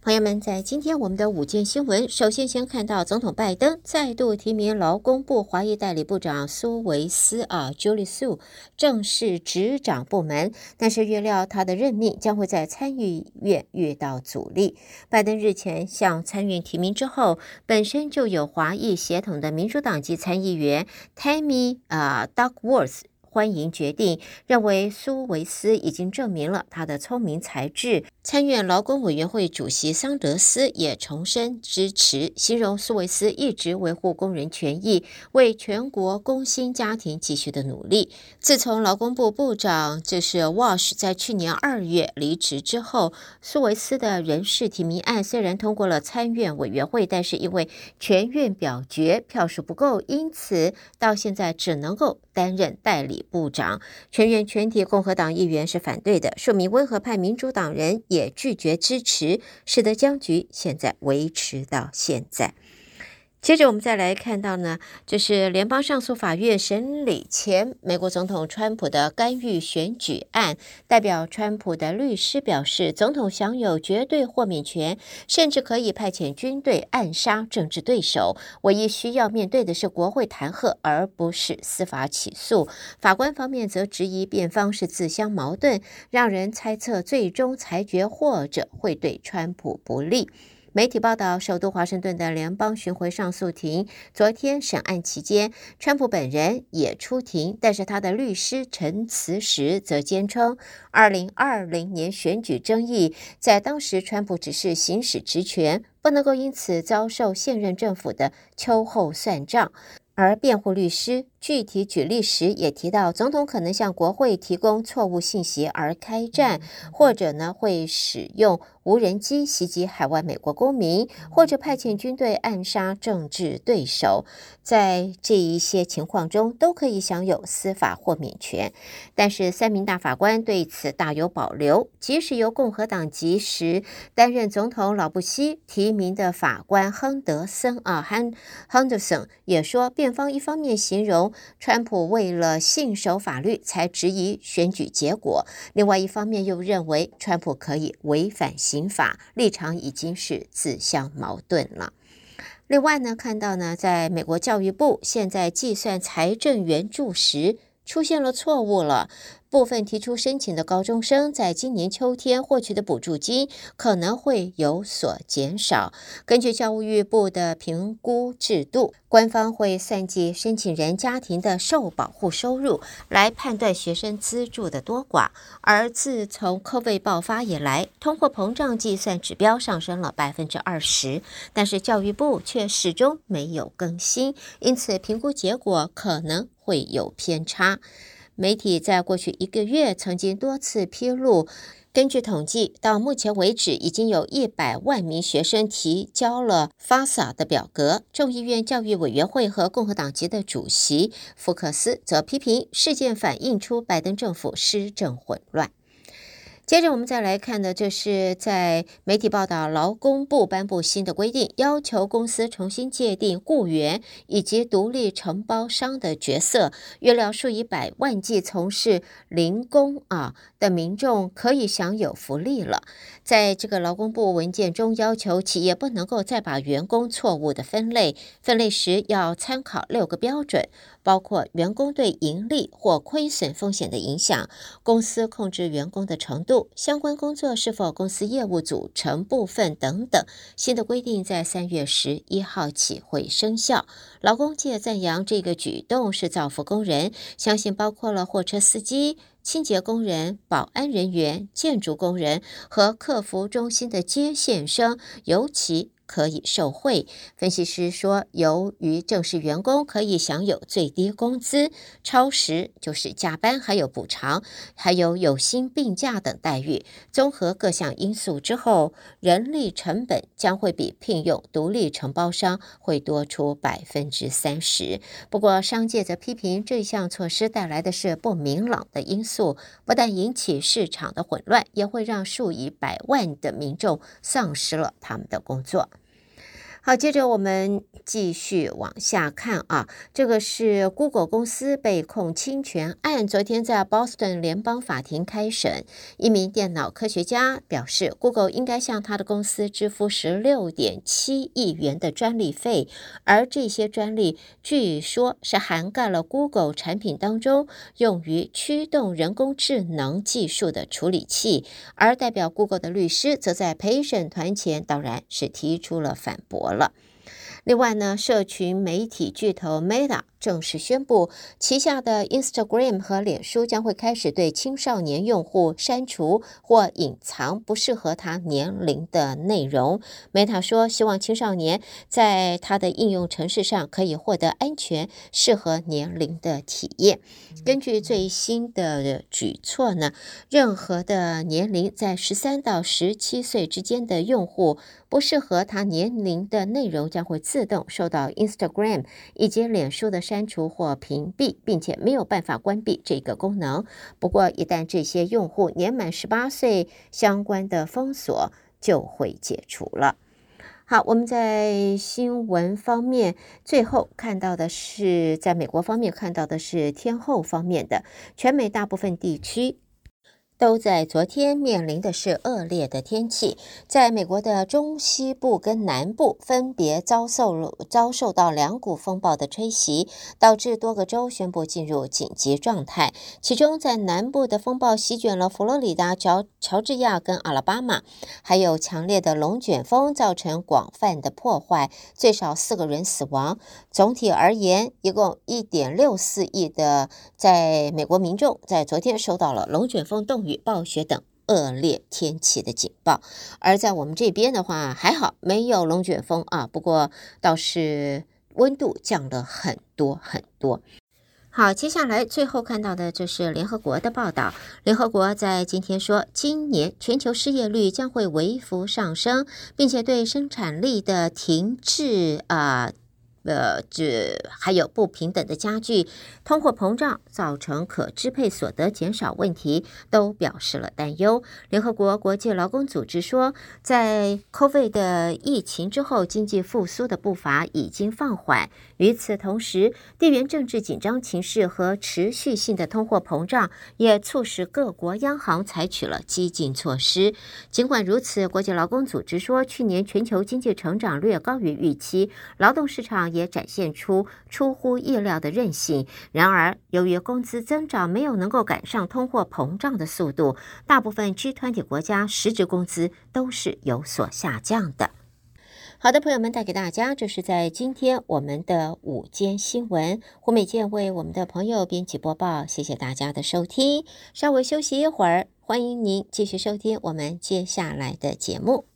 朋友们，在今天我们的午间新闻，首先先看到总统拜登再度提名劳工部华裔代理部长苏维斯啊，Julie Su 正式执掌部门，但是预料他的任命将会在参议院遇到阻力。拜登日前向参院提名之后，本身就有华裔血统的民主党籍参议员 Tammy 啊 Duckworth。欢迎决定，认为苏维斯已经证明了他的聪明才智。参院劳工委员会主席桑德斯也重申支持，形容苏维斯一直维护工人权益，为全国工薪家庭继续的努力。自从劳工部部长就是 Wash 在去年二月离职之后，苏维斯的人事提名案虽然通过了参院委员会，但是因为全院表决票数不够，因此到现在只能够担任代理。部长，全院全体共和党议员是反对的，说明温和派民主党人也拒绝支持，使得僵局现在维持到现在。接着我们再来看到呢，就是联邦上诉法院审理前美国总统川普的干预选举案。代表川普的律师表示，总统享有绝对豁免权，甚至可以派遣军队暗杀政治对手。唯一需要面对的是国会弹劾，而不是司法起诉。法官方面则质疑辩方是自相矛盾，让人猜测最终裁决或者会对川普不利。媒体报道，首都华盛顿的联邦巡回上诉庭昨天审案期间，川普本人也出庭，但是他的律师陈词时则坚称，二零二零年选举争议在当时川普只是行使职权，不能够因此遭受现任政府的秋后算账。而辩护律师具体举例时也提到，总统可能向国会提供错误信息而开战，或者呢会使用无人机袭击海外美国公民，或者派遣军队暗杀政治对手。在这一些情况中，都可以享有司法豁免权。但是三名大法官对此大有保留，即使由共和党及时担任总统老布希提名的法官亨德森啊，亨亨德森也说，辩方一方面形容川普为了信守法律才质疑选举结果，另外一方面又认为川普可以违反刑法，立场已经是自相矛盾了。另外呢，看到呢，在美国教育部现在计算财政援助时出现了错误了。部分提出申请的高中生，在今年秋天获取的补助金可能会有所减少。根据教育部的评估制度，官方会算计申请人家庭的受保护收入，来判断学生资助的多寡。而自从 COVID 爆发以来，通货膨胀计算指标上升了百分之二十，但是教育部却始终没有更新，因此评估结果可能会有偏差。媒体在过去一个月曾经多次披露，根据统计，到目前为止，已经有一百万名学生提交了 FAFSA 的表格。众议院教育委员会和共和党籍的主席福克斯则批评事件反映出拜登政府施政混乱。接着我们再来看的，就是在媒体报道，劳工部颁布新的规定，要求公司重新界定雇员以及独立承包商的角色。预料数以百万计从事零工啊的民众可以享有福利了。在这个劳工部文件中，要求企业不能够再把员工错误的分类，分类时要参考六个标准。包括员工对盈利或亏损风险的影响，公司控制员工的程度，相关工作是否公司业务组成部分等等。新的规定在三月十一号起会生效。劳工界赞扬这个举动是造福工人，相信包括了货车司机、清洁工人、保安人员、建筑工人和客服中心的接线生，尤其。可以受惠。分析师说，由于正式员工可以享有最低工资、超时就是加班，还有补偿，还有有薪病假等待遇，综合各项因素之后，人力成本将会比聘用独立承包商会多出百分之三十。不过，商界则批评这项措施带来的是不明朗的因素，不但引起市场的混乱，也会让数以百万的民众丧失了他们的工作。好，接着我们继续往下看啊，这个是 Google 公司被控侵权案，昨天在 Boston 联邦法庭开审。一名电脑科学家表示，Google 应该向他的公司支付十六点七亿元的专利费，而这些专利据说是涵盖了 Google 产品当中用于驱动人工智能技术的处理器。而代表 Google 的律师则在陪审团前当然是提出了反驳了。了，另外呢，社群媒体巨头 Meta。正式宣布，旗下的 Instagram 和脸书将会开始对青少年用户删除或隐藏不适合他年龄的内容。Meta 说，希望青少年在他的应用程式上可以获得安全、适合年龄的体验。根据最新的举措呢，任何的年龄在十三到十七岁之间的用户，不适合他年龄的内容将会自动受到 Instagram 以及脸书的。删删除或屏蔽，并且没有办法关闭这个功能。不过，一旦这些用户年满十八岁，相关的封锁就会解除了。好，我们在新闻方面最后看到的是，在美国方面看到的是天后方面的，全美大部分地区。都在昨天面临的是恶劣的天气，在美国的中西部跟南部分别遭受遭受到两股风暴的吹袭，导致多个州宣布进入紧急状态。其中，在南部的风暴席卷了佛罗里达、乔乔治亚跟阿拉巴马，还有强烈的龙卷风造成广泛的破坏，最少四个人死亡。总体而言，一共一点六四亿的在美国民众在昨天受到了龙卷风冻雨、暴雪等恶劣天气的警报，而在我们这边的话，还好没有龙卷风啊，不过倒是温度降了很多很多。好，接下来最后看到的就是联合国的报道，联合国在今天说，今年全球失业率将会微幅上升，并且对生产力的停滞啊。呃，这还有不平等的加剧、通货膨胀造成可支配所得减少问题，都表示了担忧。联合国国际劳工组织说，在 COVID 的疫情之后，经济复苏的步伐已经放缓。与此同时，地缘政治紧张情势和持续性的通货膨胀也促使各国央行采取了激进措施。尽管如此，国际劳工组织说，去年全球经济成长略高于预期，劳动市场也展现出出乎意料的韧性。然而，由于工资增长没有能够赶上通货膨胀的速度，大部分 G 团体国家实质工资都是有所下降的。好的，朋友们，带给大家这是在今天我们的午间新闻。胡美健为我们的朋友编辑播报，谢谢大家的收听。稍微休息一会儿，欢迎您继续收听我们接下来的节目。